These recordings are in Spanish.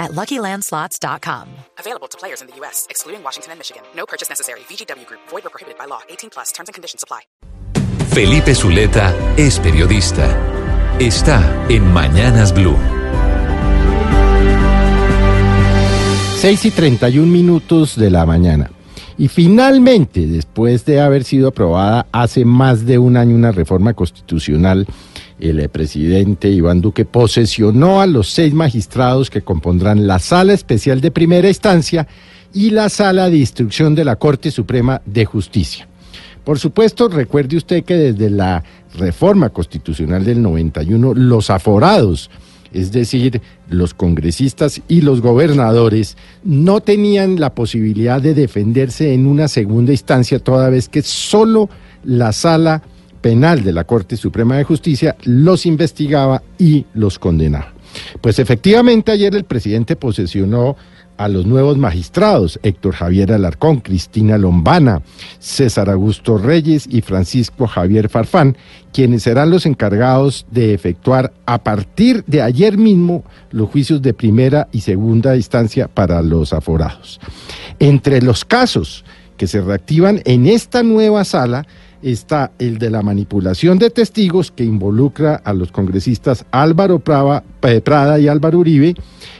at LuckyLandSlots.com. Available to players in the U.S., excluding Washington and Michigan. No purchase necessary. VGW Group. Void or prohibited by law. 18 plus. Terms and conditions apply. Felipe Zuleta es periodista. Está en Mañanas Blue. 6 y 31 minutos de la mañana. Y finalmente, después de haber sido aprobada hace más de un año una reforma constitucional, el presidente Iván Duque posesionó a los seis magistrados que compondrán la Sala Especial de Primera Instancia y la Sala de Instrucción de la Corte Suprema de Justicia. Por supuesto, recuerde usted que desde la reforma constitucional del 91, los aforados, es decir, los congresistas y los gobernadores, no tenían la posibilidad de defenderse en una segunda instancia, toda vez que solo la sala penal de la Corte Suprema de Justicia los investigaba y los condenaba. Pues efectivamente ayer el presidente posesionó a los nuevos magistrados, Héctor Javier Alarcón, Cristina Lombana, César Augusto Reyes y Francisco Javier Farfán, quienes serán los encargados de efectuar a partir de ayer mismo los juicios de primera y segunda instancia para los aforados. Entre los casos que se reactivan en esta nueva sala está el de la manipulación de testigos que involucra a los congresistas Álvaro eh, Prada y Álvaro Uribe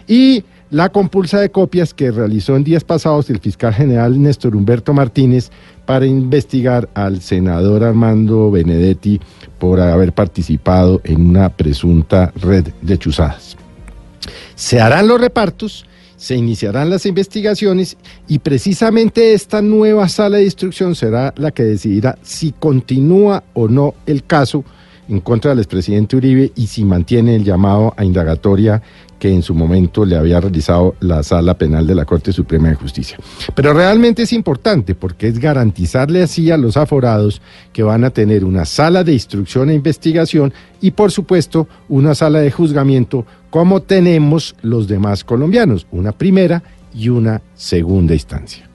y la compulsa de copias que realizó en días pasados el fiscal general Néstor Humberto Martínez para investigar al senador Armando Benedetti por haber participado en una presunta red de chuzadas. Se harán los repartos, se iniciarán las investigaciones y precisamente esta nueva sala de instrucción será la que decidirá si continúa o no el caso en contra del expresidente Uribe y si mantiene el llamado a indagatoria que en su momento le había realizado la sala penal de la Corte Suprema de Justicia. Pero realmente es importante porque es garantizarle así a los aforados que van a tener una sala de instrucción e investigación y por supuesto una sala de juzgamiento como tenemos los demás colombianos, una primera y una segunda instancia.